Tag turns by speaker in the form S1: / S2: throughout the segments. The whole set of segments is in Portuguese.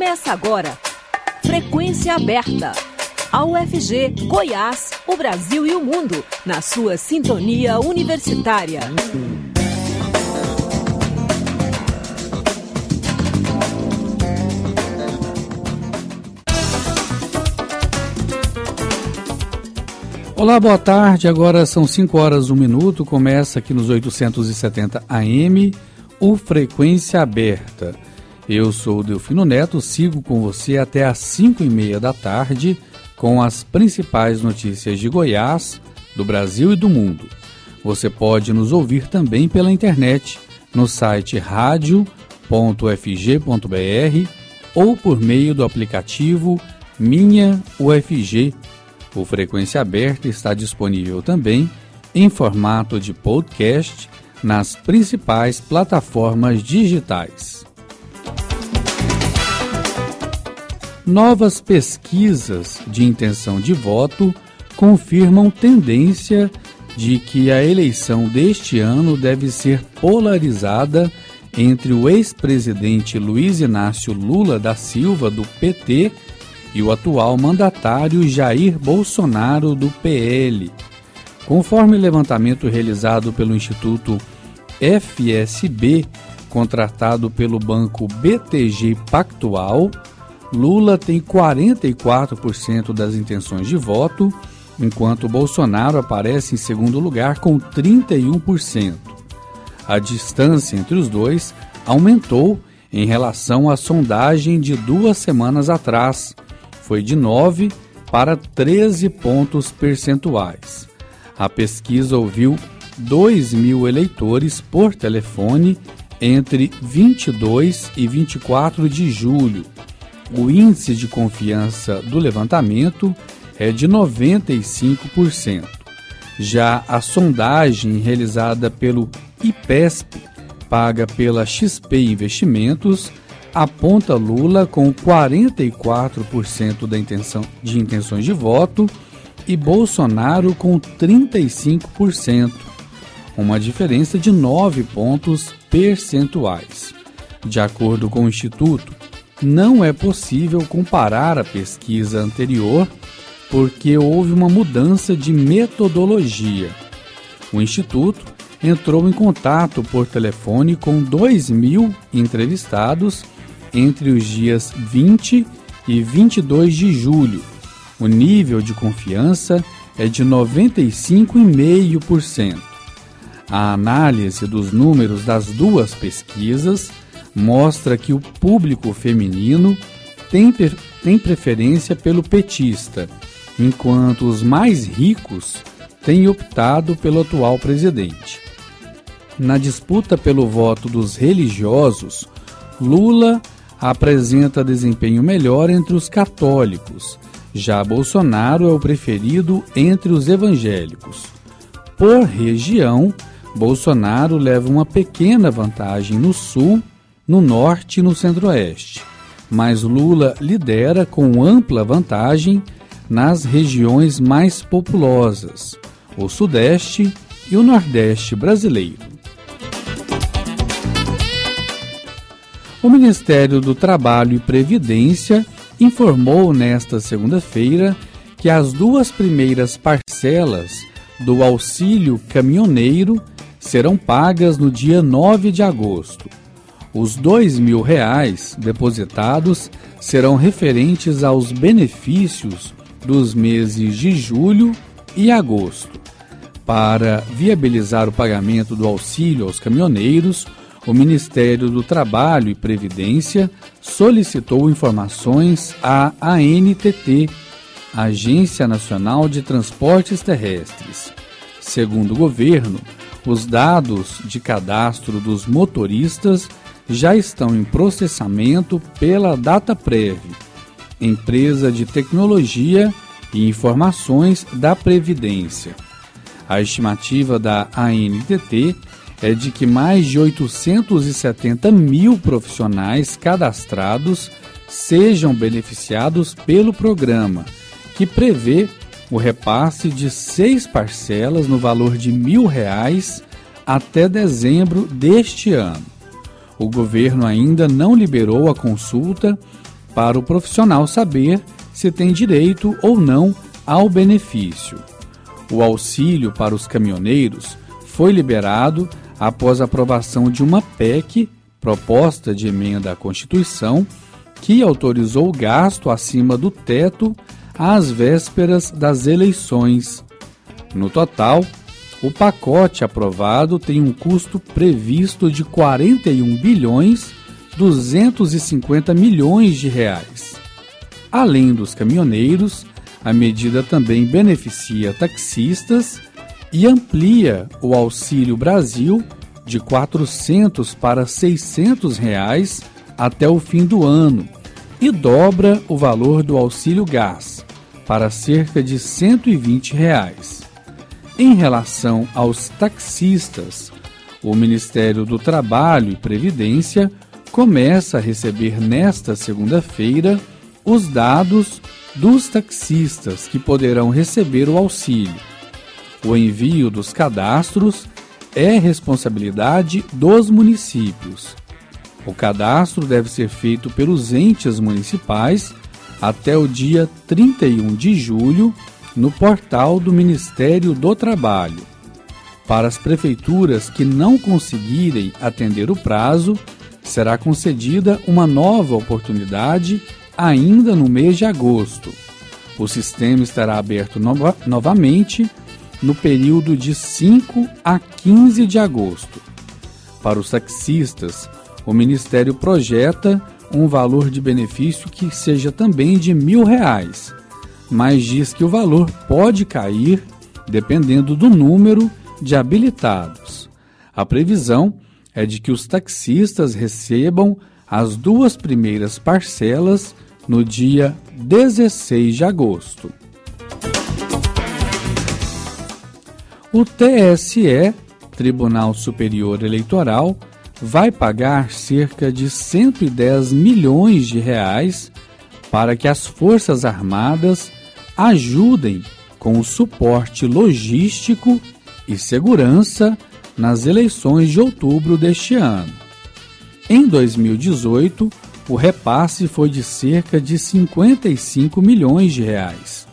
S1: Começa agora. Frequência aberta. A UFG, Goiás, o Brasil e o mundo, na sua sintonia universitária.
S2: Olá, boa tarde. Agora são 5 horas 1 minuto. Começa aqui nos 870 AM o Frequência Aberta. Eu sou o Delfino Neto, sigo com você até às 5 e meia da tarde com as principais notícias de Goiás, do Brasil e do mundo. Você pode nos ouvir também pela internet no site radio.fg.br ou por meio do aplicativo Minha UFG. O Frequência Aberta está disponível também em formato de podcast nas principais plataformas digitais. Novas pesquisas de intenção de voto confirmam tendência de que a eleição deste ano deve ser polarizada entre o ex-presidente Luiz Inácio Lula da Silva, do PT, e o atual mandatário Jair Bolsonaro, do PL. Conforme levantamento realizado pelo Instituto FSB, contratado pelo banco BTG Pactual, Lula tem 44% das intenções de voto, enquanto Bolsonaro aparece em segundo lugar com 31%. A distância entre os dois aumentou em relação à sondagem de duas semanas atrás, foi de 9 para 13 pontos percentuais. A pesquisa ouviu 2 mil eleitores por telefone entre 22 e 24 de julho o índice de confiança do levantamento é de 95%. Já a sondagem realizada pelo IPESP, paga pela XP Investimentos, aponta Lula com 44% da intenção, de intenções de voto e Bolsonaro com 35%, uma diferença de 9 pontos percentuais. De acordo com o Instituto, não é possível comparar a pesquisa anterior porque houve uma mudança de metodologia. O Instituto entrou em contato por telefone com 2 mil entrevistados entre os dias 20 e 22 de julho. O nível de confiança é de 95,5%. A análise dos números das duas pesquisas mostra que o público feminino tem, tem preferência pelo petista, enquanto os mais ricos têm optado pelo atual presidente. Na disputa pelo voto dos religiosos, Lula apresenta desempenho melhor entre os católicos, já Bolsonaro é o preferido entre os evangélicos. Por região, Bolsonaro leva uma pequena vantagem no sul no norte e no centro-oeste, mas Lula lidera com ampla vantagem nas regiões mais populosas, o sudeste e o nordeste brasileiro. O Ministério do Trabalho e Previdência informou nesta segunda-feira que as duas primeiras parcelas do auxílio caminhoneiro serão pagas no dia 9 de agosto os dois mil reais depositados serão referentes aos benefícios dos meses de julho e agosto. Para viabilizar o pagamento do auxílio aos caminhoneiros, o Ministério do Trabalho e Previdência solicitou informações à ANTT, Agência Nacional de Transportes Terrestres. Segundo o governo, os dados de cadastro dos motoristas já estão em processamento pela DataPrev, empresa de tecnologia e informações da Previdência. A estimativa da ANTT é de que mais de 870 mil profissionais cadastrados sejam beneficiados pelo programa, que prevê o repasse de seis parcelas no valor de mil reais até dezembro deste ano o governo ainda não liberou a consulta para o profissional saber se tem direito ou não ao benefício. O auxílio para os caminhoneiros foi liberado após a aprovação de uma PEC, proposta de emenda à Constituição, que autorizou o gasto acima do teto às vésperas das eleições. No total, o pacote aprovado tem um custo previsto de 41 bilhões 250 milhões de reais. Além dos caminhoneiros, a medida também beneficia taxistas e amplia o Auxílio Brasil de 400 para 600 reais até o fim do ano e dobra o valor do auxílio gás para cerca de 120 reais. Em relação aos taxistas, o Ministério do Trabalho e Previdência começa a receber nesta segunda-feira os dados dos taxistas que poderão receber o auxílio. O envio dos cadastros é responsabilidade dos municípios. O cadastro deve ser feito pelos entes municipais até o dia 31 de julho no portal do Ministério do Trabalho. Para as prefeituras que não conseguirem atender o prazo, será concedida uma nova oportunidade ainda no mês de agosto. O sistema estará aberto nova, novamente no período de 5 a 15 de agosto. Para os taxistas, o Ministério projeta um valor de benefício que seja também de mil reais, mas diz que o valor pode cair dependendo do número de habilitados. A previsão é de que os taxistas recebam as duas primeiras parcelas no dia 16 de agosto. O TSE, Tribunal Superior Eleitoral, vai pagar cerca de 110 milhões de reais para que as Forças Armadas ajudem com o suporte logístico e segurança nas eleições de outubro deste ano. Em 2018, o repasse foi de cerca de 55 milhões de reais.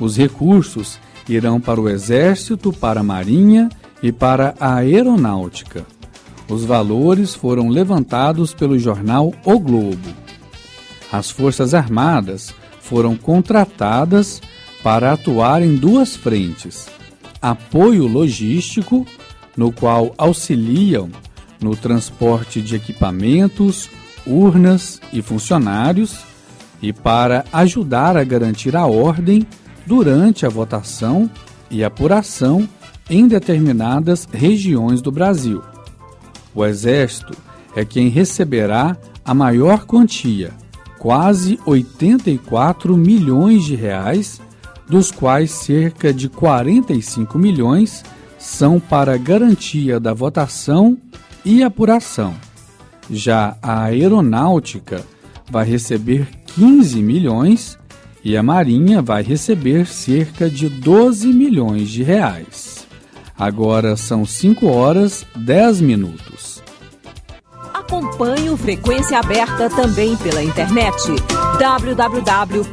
S2: Os recursos irão para o Exército, para a Marinha e para a Aeronáutica. Os valores foram levantados pelo jornal O Globo. As Forças Armadas foram contratadas para atuar em duas frentes: apoio logístico, no qual auxiliam no transporte de equipamentos, urnas e funcionários, e para ajudar a garantir a ordem durante a votação e apuração em determinadas regiões do Brasil. O Exército é quem receberá a maior quantia, quase 84 milhões de reais, dos quais cerca de 45 milhões são para garantia da votação e apuração. Já a aeronáutica vai receber 15 milhões e a Marinha vai receber cerca de 12 milhões de reais. Agora são 5 horas 10 minutos.
S1: Acompanhe o Frequência Aberta também pela internet www.radio.fg.br.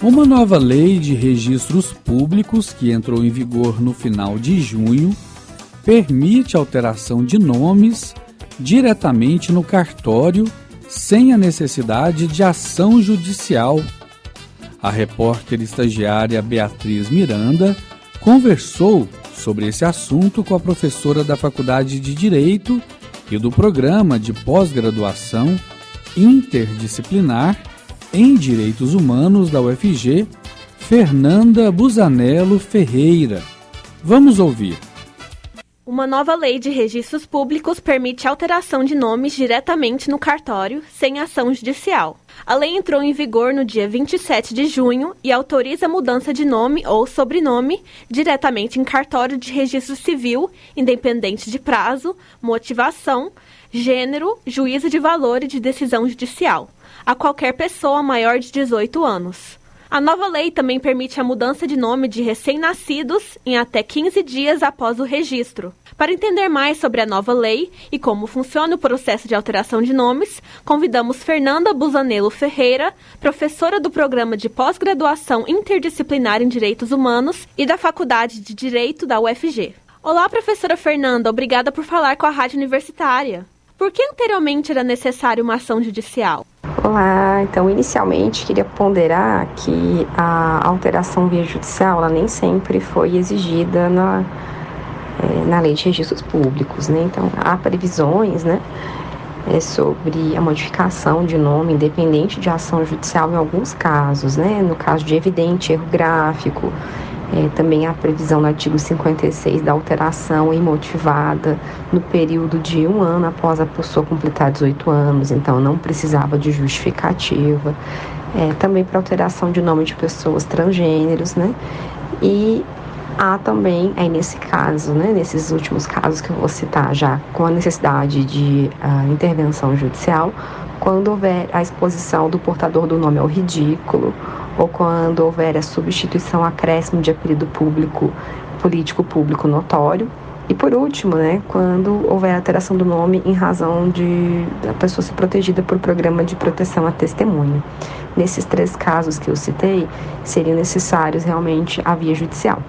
S2: Uma nova lei de registros públicos que entrou em vigor no final de junho permite alteração de nomes diretamente no cartório sem a necessidade de ação judicial. A repórter estagiária Beatriz Miranda conversou sobre esse assunto com a professora da Faculdade de Direito e do Programa de Pós-Graduação Interdisciplinar em Direitos Humanos da UFG, Fernanda Busanello Ferreira. Vamos ouvir.
S3: Uma nova lei de registros públicos permite alteração de nomes diretamente no cartório, sem ação judicial. A lei entrou em vigor no dia 27 de junho e autoriza a mudança de nome ou sobrenome diretamente em cartório de registro civil, independente de prazo, motivação, gênero, juízo de valor e de decisão judicial a qualquer pessoa maior de 18 anos. A nova lei também permite a mudança de nome de recém-nascidos em até 15 dias após o registro. Para entender mais sobre a nova lei e como funciona o processo de alteração de nomes, convidamos Fernanda Busanello Ferreira, professora do programa de pós-graduação interdisciplinar em Direitos Humanos e da Faculdade de Direito da UFG. Olá, professora Fernanda, obrigada por falar com a Rádio Universitária. Por que anteriormente era necessário uma ação judicial?
S4: Olá, então inicialmente queria ponderar que a alteração via judicial ela nem sempre foi exigida na, é, na lei de registros públicos, né? Então há previsões, né? É, sobre a modificação de nome independente de ação judicial em alguns casos, né? No caso de evidente erro gráfico, é, também há previsão no artigo 56 da alteração imotivada no período de um ano após a pessoa completar 18 anos, então não precisava de justificativa. É, também para alteração de nome de pessoas transgêneros, né? E há também, aí nesse caso, né, nesses últimos casos que eu vou citar já, com a necessidade de uh, intervenção judicial, quando houver a exposição do portador do nome ao ridículo ou quando houver a substituição acréscimo de apelido público, político público notório. E por último, né, quando houver alteração do nome em razão de a pessoa ser protegida por programa de proteção à testemunha. Nesses três casos que eu citei, seriam necessários realmente a via judicial.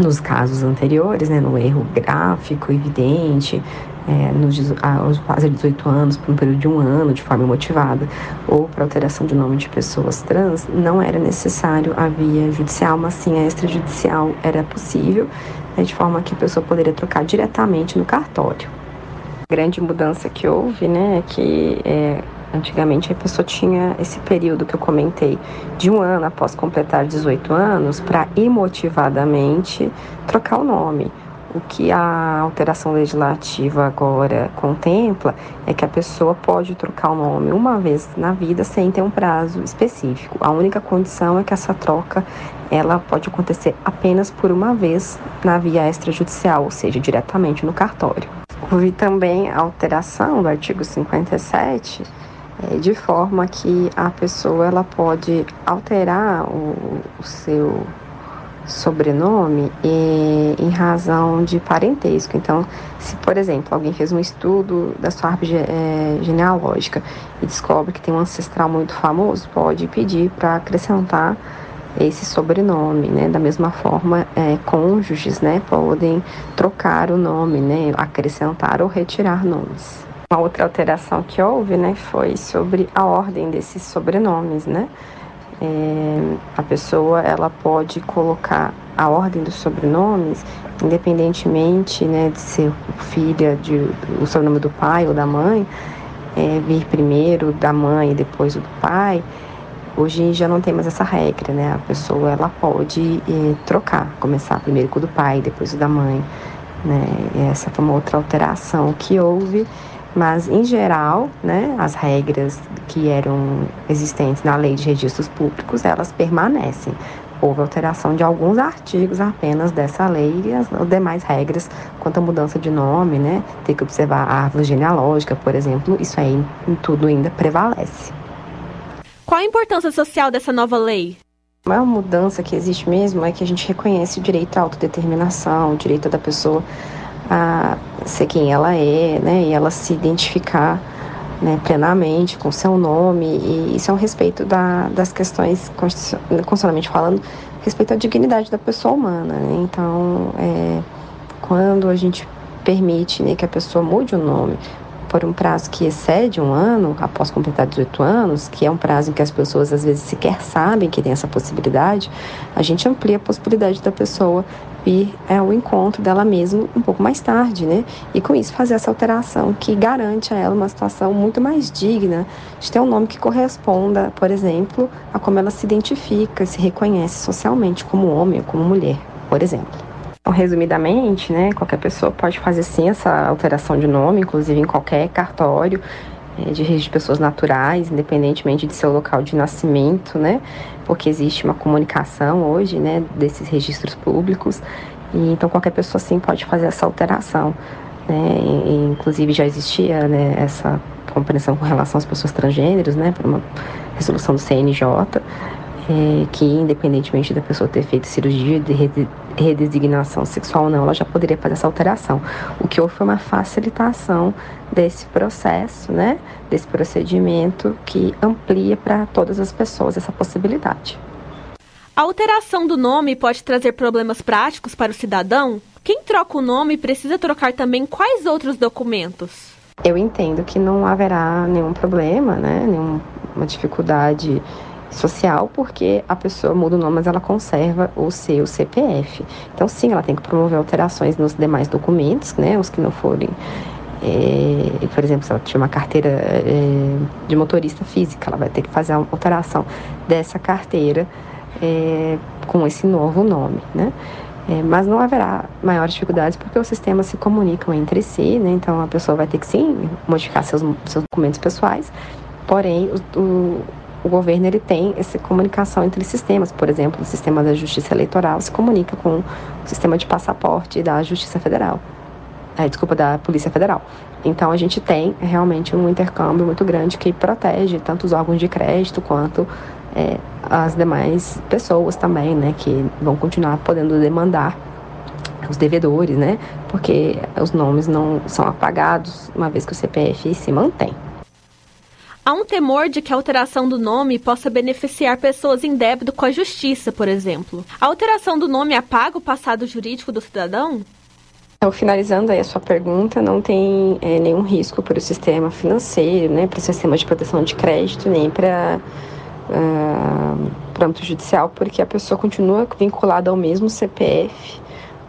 S4: Nos casos anteriores, né, no erro gráfico, evidente, é, nos, aos quase 18 anos, por um período de um ano, de forma motivada, ou para alteração de nome de pessoas trans, não era necessário a via judicial, mas sim a extrajudicial era possível, né, de forma que a pessoa poderia trocar diretamente no cartório. A grande mudança que houve, né, é que é, Antigamente a pessoa tinha esse período que eu comentei de um ano após completar 18 anos para imotivadamente trocar o nome. O que a alteração legislativa agora contempla é que a pessoa pode trocar o nome uma vez na vida sem ter um prazo específico. A única condição é que essa troca ela pode acontecer apenas por uma vez na via extrajudicial, ou seja, diretamente no cartório. Houve também a alteração do artigo 57 é, de forma que a pessoa ela pode alterar o, o seu sobrenome e, em razão de parentesco. Então, se por exemplo alguém fez um estudo da sua árvore é, genealógica e descobre que tem um ancestral muito famoso, pode pedir para acrescentar esse sobrenome, né? Da mesma forma, é, cônjuges, né, podem trocar o nome, né, acrescentar ou retirar nomes. Uma outra alteração que houve, né, foi sobre a ordem desses sobrenomes, né? é, a pessoa ela pode colocar a ordem dos sobrenomes, independentemente né, de ser filha de o sobrenome do pai ou da mãe, é, vir primeiro da mãe e depois do pai. Hoje já não tem mais essa regra, né? A pessoa ela pode é, trocar, começar primeiro com o do pai, depois o da mãe, né? Essa foi uma outra alteração que houve mas em geral, né, as regras que eram existentes na lei de registros públicos, elas permanecem. Houve alteração de alguns artigos apenas dessa lei e as demais regras quanto à mudança de nome, né, ter que observar a árvore genealógica, por exemplo, isso aí em tudo ainda prevalece.
S3: Qual a importância social dessa nova lei?
S4: A maior mudança que existe mesmo é que a gente reconhece o direito à autodeterminação, o direito da pessoa a ser quem ela é, né? E ela se identificar né, plenamente com seu nome. E isso é um respeito da, das questões, constitucionalmente falando, respeito à dignidade da pessoa humana. Né? Então, é, quando a gente permite né, que a pessoa mude o nome por um prazo que excede um ano, após completar 18 anos, que é um prazo em que as pessoas às vezes sequer sabem que tem essa possibilidade, a gente amplia a possibilidade da pessoa vir ao encontro dela mesma um pouco mais tarde, né? E com isso fazer essa alteração que garante a ela uma situação muito mais digna de ter um nome que corresponda, por exemplo, a como ela se identifica, se reconhece socialmente como homem ou como mulher, por exemplo. Então, resumidamente, né, qualquer pessoa pode fazer sim essa alteração de nome, inclusive em qualquer cartório é, de pessoas naturais, independentemente de seu local de nascimento, né, porque existe uma comunicação hoje, né, desses registros públicos, e então qualquer pessoa sim pode fazer essa alteração, né, e, inclusive já existia, né, essa compreensão com relação às pessoas transgêneros, né, por uma resolução do CNJ, é, que independentemente da pessoa ter feito cirurgia de redesignação sexual ou não, ela já poderia fazer essa alteração. O que houve foi uma facilitação desse processo, né, desse procedimento que amplia para todas as pessoas essa possibilidade.
S3: A alteração do nome pode trazer problemas práticos para o cidadão? Quem troca o nome precisa trocar também quais outros documentos?
S4: Eu entendo que não haverá nenhum problema, né, nenhuma dificuldade social, porque a pessoa muda o nome, mas ela conserva o seu CPF. Então, sim, ela tem que promover alterações nos demais documentos, né, os que não forem. É, por exemplo, se ela tiver uma carteira é, de motorista física, ela vai ter que fazer a alteração dessa carteira é, com esse novo nome, né? É, mas não haverá maiores dificuldades porque os sistemas se comunicam entre si, né? Então a pessoa vai ter que sim modificar seus, seus documentos pessoais, porém o, o, o governo ele tem essa comunicação entre sistemas, por exemplo, o sistema da Justiça Eleitoral se comunica com o sistema de passaporte da Justiça Federal, é, desculpa, da Polícia Federal. Então a gente tem realmente um intercâmbio muito grande que protege tanto os órgãos de crédito quanto é, as demais pessoas também, né, que vão continuar podendo demandar os devedores, né, porque os nomes não são apagados uma vez que o CPF se mantém.
S3: Há um temor de que a alteração do nome possa beneficiar pessoas em débito com a justiça, por exemplo. A alteração do nome apaga o passado jurídico do cidadão?
S4: Então, finalizando aí a sua pergunta, não tem é, nenhum risco para o sistema financeiro, né, para o sistema de proteção de crédito, nem para uh, para âmbito judicial, porque a pessoa continua vinculada ao mesmo CPF.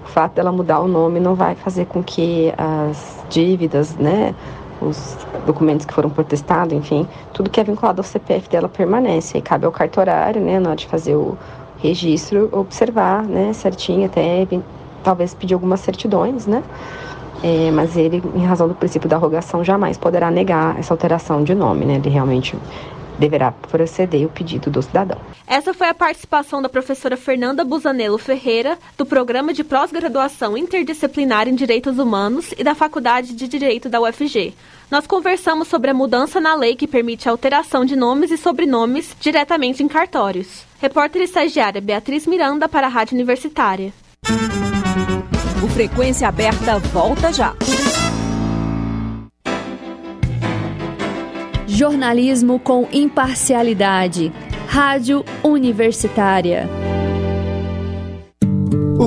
S4: O fato dela mudar o nome não vai fazer com que as dívidas, né, os documentos que foram protestados, enfim, tudo que é vinculado ao CPF dela permanece. Aí cabe ao cartorário, né, na hora de fazer o registro, observar, né, certinho, até talvez pedir algumas certidões, né, é, mas ele, em razão do princípio da rogação, jamais poderá negar essa alteração de nome, né, ele realmente deverá proceder o pedido do cidadão.
S3: Essa foi a participação da professora Fernanda Busanello Ferreira, do Programa de Pós-Graduação Interdisciplinar em Direitos Humanos e da Faculdade de Direito da UFG. Nós conversamos sobre a mudança na lei que permite a alteração de nomes e sobrenomes diretamente em cartórios. Repórter estagiária Beatriz Miranda para a Rádio Universitária.
S1: O Frequência Aberta volta já.
S5: Jornalismo com imparcialidade. Rádio Universitária.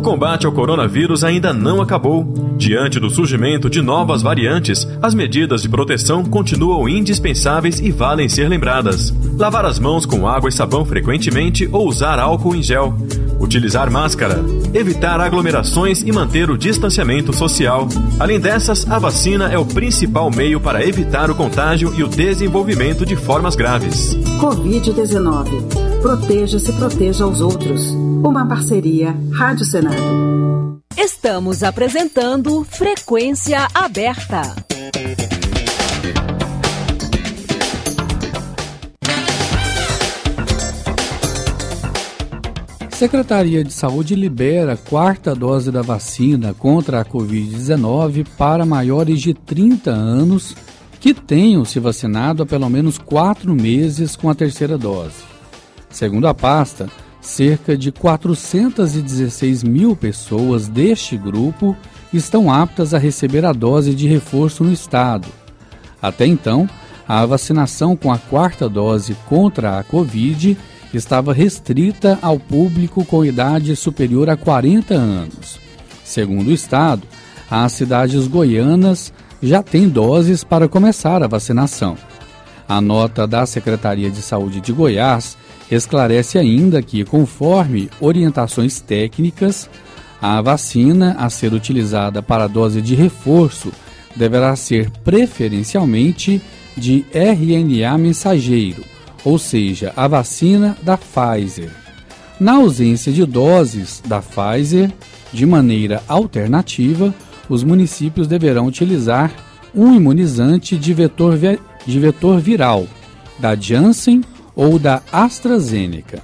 S6: O combate ao coronavírus ainda não acabou. Diante do surgimento de novas variantes, as medidas de proteção continuam indispensáveis e valem ser lembradas. Lavar as mãos com água e sabão frequentemente ou usar álcool em gel. Utilizar máscara. Evitar aglomerações e manter o distanciamento social. Além dessas, a vacina é o principal meio para evitar o contágio e o desenvolvimento de formas graves.
S7: Covid-19. Proteja-se e proteja aos outros. Uma parceria Rádio Senado.
S1: Estamos apresentando Frequência Aberta.
S2: Secretaria de Saúde libera quarta dose da vacina contra a Covid-19 para maiores de 30 anos que tenham se vacinado há pelo menos quatro meses com a terceira dose. Segundo a pasta, cerca de 416 mil pessoas deste grupo estão aptas a receber a dose de reforço no estado. Até então, a vacinação com a quarta dose contra a Covid estava restrita ao público com idade superior a 40 anos. Segundo o Estado, as cidades goianas já têm doses para começar a vacinação. A nota da Secretaria de Saúde de Goiás esclarece ainda que, conforme orientações técnicas, a vacina a ser utilizada para a dose de reforço deverá ser preferencialmente de RNA mensageiro, ou seja, a vacina da Pfizer. Na ausência de doses da Pfizer, de maneira alternativa, os municípios deverão utilizar um imunizante de vetor, de vetor viral, da Janssen ou da AstraZeneca.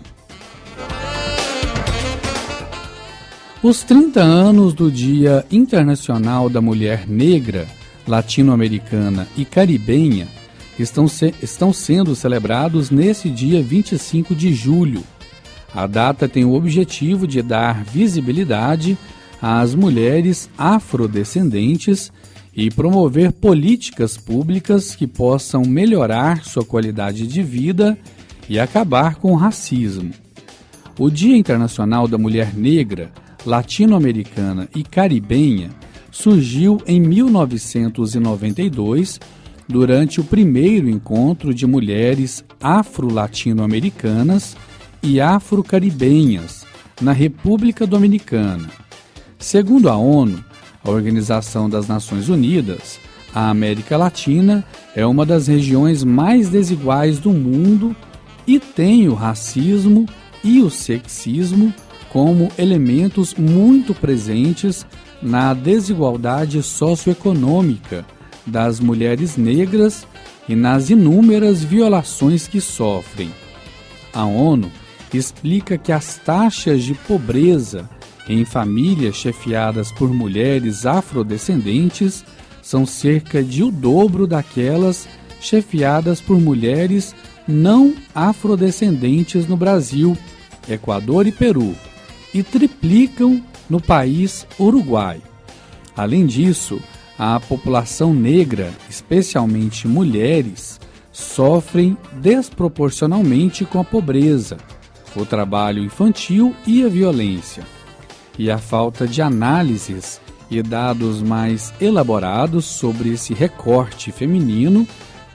S2: Os 30 anos do Dia Internacional da Mulher Negra, Latino-Americana e Caribenha estão, se, estão sendo celebrados nesse dia 25 de julho. A data tem o objetivo de dar visibilidade às mulheres afrodescendentes e promover políticas públicas que possam melhorar sua qualidade de vida e acabar com o racismo. O Dia Internacional da Mulher Negra, Latino-Americana e Caribenha surgiu em 1992 durante o primeiro encontro de mulheres afro-latino-americanas e afro-caribenhas na República Dominicana. Segundo a ONU, a Organização das Nações Unidas, a América Latina é uma das regiões mais desiguais do mundo e tem o racismo e o sexismo como elementos muito presentes na desigualdade socioeconômica das mulheres negras e nas inúmeras violações que sofrem. A ONU explica que as taxas de pobreza em famílias chefiadas por mulheres afrodescendentes são cerca de o dobro daquelas chefiadas por mulheres não afrodescendentes no Brasil, Equador e Peru, e triplicam no país Uruguai. Além disso, a população negra, especialmente mulheres, sofrem desproporcionalmente com a pobreza, o trabalho infantil e a violência e a falta de análises e dados mais elaborados sobre esse recorte feminino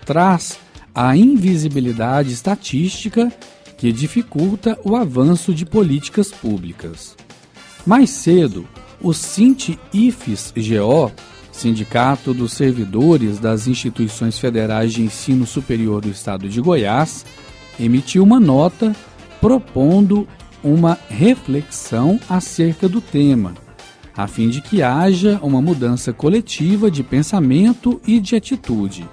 S2: traz a invisibilidade estatística que dificulta o avanço de políticas públicas. Mais cedo, o Sint-IFES-GO, Sindicato dos Servidores das Instituições Federais de Ensino Superior do Estado de Goiás, emitiu uma nota propondo uma reflexão acerca do tema, a fim de que haja uma mudança coletiva de pensamento e de atitude.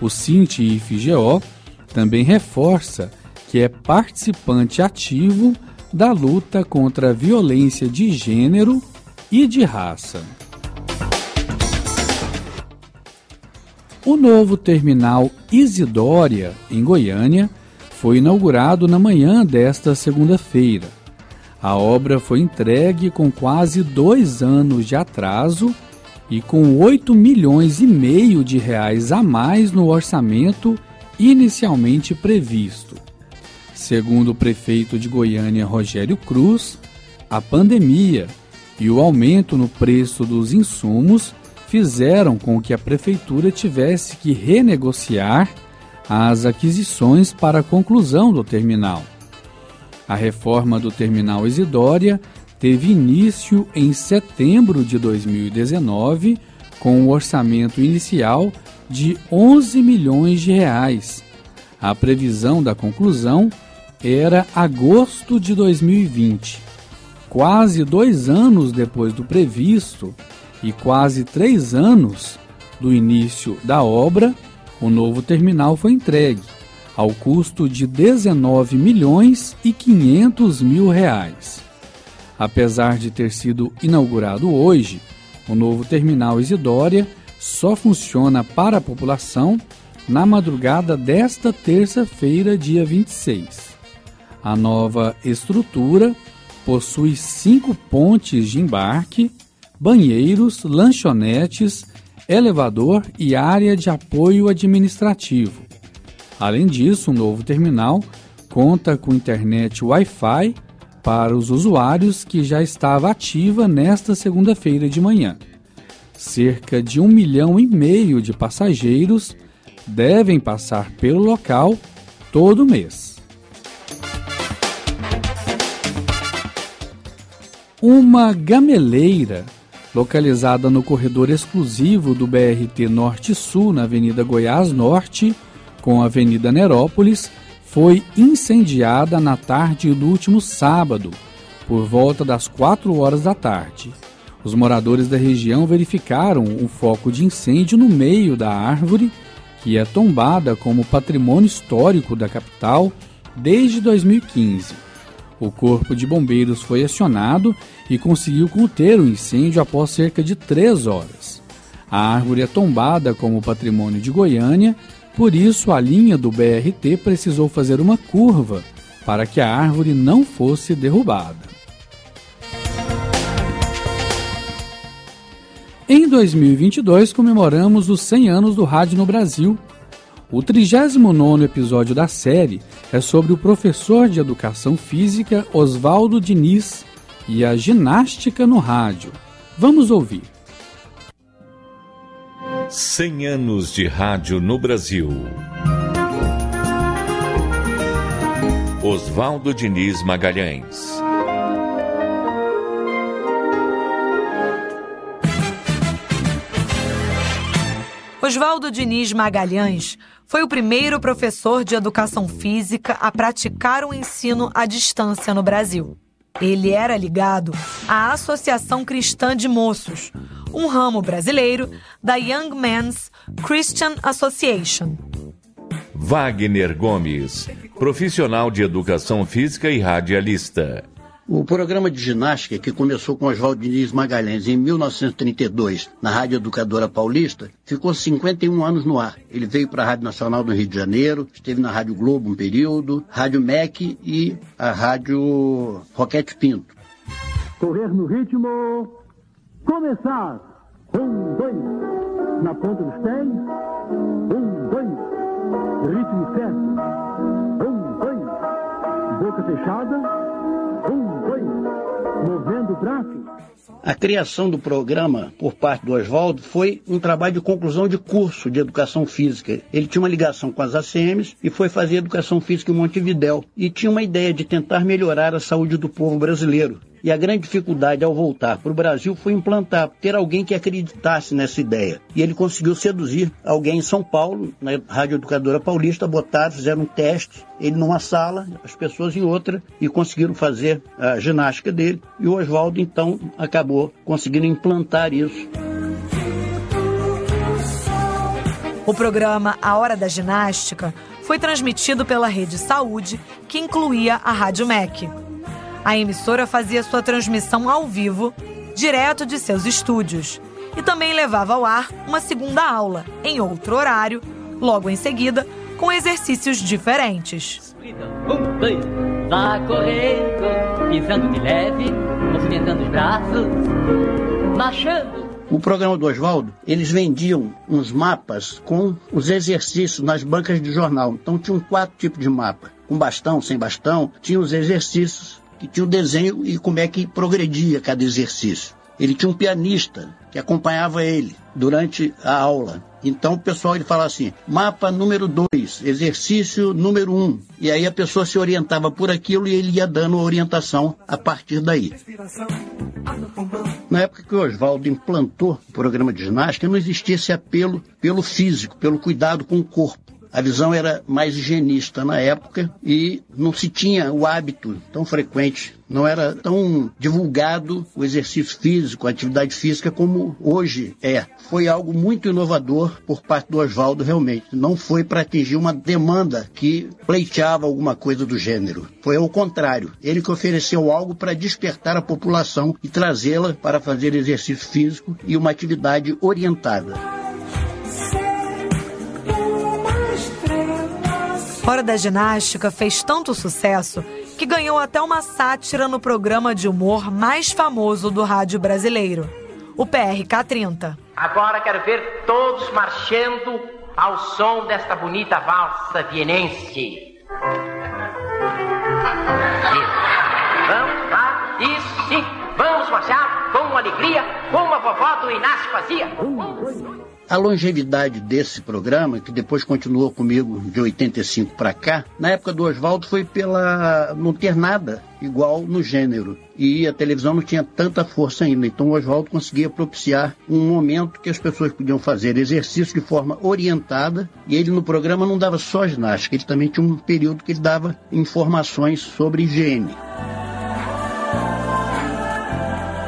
S2: O Cinti-IFGO também reforça que é participante ativo da luta contra a violência de gênero e de raça. O novo terminal Isidória, em Goiânia, foi inaugurado na manhã desta segunda-feira. A obra foi entregue com quase dois anos de atraso e com 8 milhões e meio de reais a mais no orçamento inicialmente previsto. Segundo o prefeito de Goiânia, Rogério Cruz, a pandemia e o aumento no preço dos insumos fizeram com que a prefeitura tivesse que renegociar as aquisições para a conclusão do terminal. A reforma do terminal Isidória teve início em setembro de 2019 com um orçamento inicial de 11 milhões de reais. A previsão da conclusão era agosto de 2020. Quase dois anos depois do previsto e quase três anos do início da obra, o novo terminal foi entregue ao custo de 19 milhões e 500 mil reais. Apesar de ter sido inaugurado hoje, o novo terminal Isidória só funciona para a população na madrugada desta terça-feira, dia 26. A nova estrutura possui cinco pontes de embarque, banheiros, lanchonetes, elevador e área de apoio administrativo. Além disso, o novo terminal conta com internet Wi-Fi para os usuários que já estava ativa nesta segunda-feira de manhã. Cerca de um milhão e meio de passageiros devem passar pelo local todo mês. Uma gameleira localizada no corredor exclusivo do BRT Norte-Sul, na Avenida Goiás Norte, com a Avenida Nerópolis, foi incendiada na tarde do último sábado, por volta das 4 horas da tarde. Os moradores da região verificaram um foco de incêndio no meio da árvore, que é tombada como patrimônio histórico da capital desde 2015. O corpo de bombeiros foi acionado e conseguiu conter o incêndio após cerca de três horas. A árvore é tombada como patrimônio de Goiânia, por isso a linha do BRT precisou fazer uma curva para que a árvore não fosse derrubada. Em 2022, comemoramos os 100 anos do rádio no Brasil. O 39 episódio da série é sobre o professor de educação física Oswaldo Diniz e a ginástica no rádio. Vamos ouvir.
S8: 100 anos de rádio no Brasil. Oswaldo Diniz Magalhães.
S9: Oswaldo Diniz Magalhães foi o primeiro professor de educação física a praticar o ensino à distância no Brasil. Ele era ligado à Associação Cristã de Moços, um ramo brasileiro da Young Men's Christian Association.
S8: Wagner Gomes, profissional de educação física e radialista.
S10: O programa de ginástica, que começou com Oswaldo Diniz Magalhães em 1932, na Rádio Educadora Paulista, ficou 51 anos no ar. Ele veio para a Rádio Nacional do Rio de Janeiro, esteve na Rádio Globo um período, Rádio MEC e a Rádio Roquete Pinto.
S11: Correr no ritmo, começar! Um, dois, na ponta dos pés, um, dois, ritmo certo, um, dois, boca fechada, movendo o braço.
S10: A criação do programa por parte do Oswaldo foi um trabalho de conclusão de curso de educação física. Ele tinha uma ligação com as ACMs e foi fazer educação física em Montevidéu. E tinha uma ideia de tentar melhorar a saúde do povo brasileiro. E a grande dificuldade ao voltar para o Brasil foi implantar, ter alguém que acreditasse nessa ideia. E ele conseguiu seduzir alguém em São Paulo, na Rádio Educadora Paulista, botaram, fizeram um teste, ele numa sala, as pessoas em outra, e conseguiram fazer a ginástica dele. E o Oswaldo, então, acabou conseguindo implantar isso.
S9: O programa A Hora da Ginástica foi transmitido pela Rede Saúde, que incluía a Rádio MEC. A emissora fazia sua transmissão ao vivo, direto de seus estúdios, e também levava ao ar uma segunda aula, em outro horário, logo em seguida, com exercícios diferentes.
S12: Um, dois, vá correndo, pisando de leve, movimentando os braços, marchando.
S10: O programa do Oswaldo, eles vendiam uns mapas com os exercícios nas bancas de jornal. Então tinham quatro tipos de mapa. Com bastão, sem bastão, tinha os exercícios que tinha o desenho e como é que progredia cada exercício. Ele tinha um pianista que acompanhava ele durante a aula. Então o pessoal ele fala assim: mapa número 2, exercício número 1. Um. E aí a pessoa se orientava por aquilo e ele ia dando orientação a partir daí. Na época que o Oswaldo implantou o programa de ginástica, não existia esse apelo pelo físico, pelo cuidado com o corpo. A visão era mais higienista na época e não se tinha o hábito tão frequente, não era tão divulgado o exercício físico, a atividade física como hoje é. Foi algo muito inovador por parte do Oswaldo, realmente. Não foi para atingir uma demanda que pleiteava alguma coisa do gênero. Foi ao contrário. Ele que ofereceu algo para despertar a população e trazê-la para fazer exercício físico e uma atividade orientada.
S9: Hora da Ginástica fez tanto sucesso que ganhou até uma sátira no programa de humor mais famoso do rádio brasileiro, o PRK 30.
S13: Agora quero ver todos marchando ao som desta bonita valsa vienense. Vamos lá, isso sim, vamos marchar com alegria, como a vovó do Inácio fazia.
S10: A longevidade desse programa, que depois continuou comigo de 85 para cá, na época do Oswaldo foi pela não ter nada igual no gênero. E a televisão não tinha tanta força ainda. Então o Oswaldo conseguia propiciar um momento que as pessoas podiam fazer exercício de forma orientada. E ele no programa não dava só ginástica, ele também tinha um período que ele dava informações sobre higiene.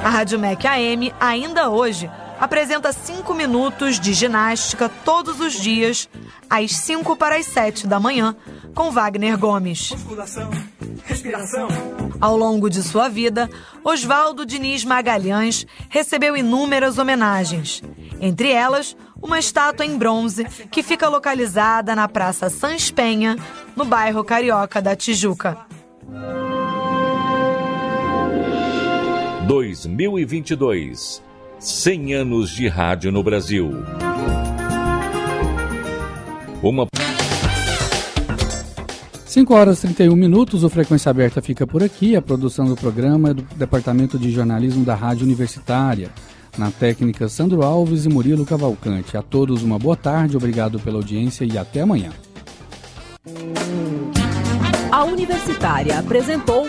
S9: A Rádio MEC AM, ainda hoje, apresenta 5 minutos de ginástica todos os dias, às 5 para as 7 da manhã, com Wagner Gomes. Ao longo de sua vida, Oswaldo Diniz Magalhães recebeu inúmeras homenagens, entre elas uma estátua em bronze que fica localizada na Praça Sans Penha, no bairro Carioca da Tijuca.
S8: 2022 100 anos de rádio no Brasil. Uma
S2: 5 horas e 31 minutos, o Frequência Aberta fica por aqui. A produção do programa é do Departamento de Jornalismo da Rádio Universitária. Na técnica, Sandro Alves e Murilo Cavalcante. A todos uma boa tarde, obrigado pela audiência e até amanhã.
S1: A Universitária apresentou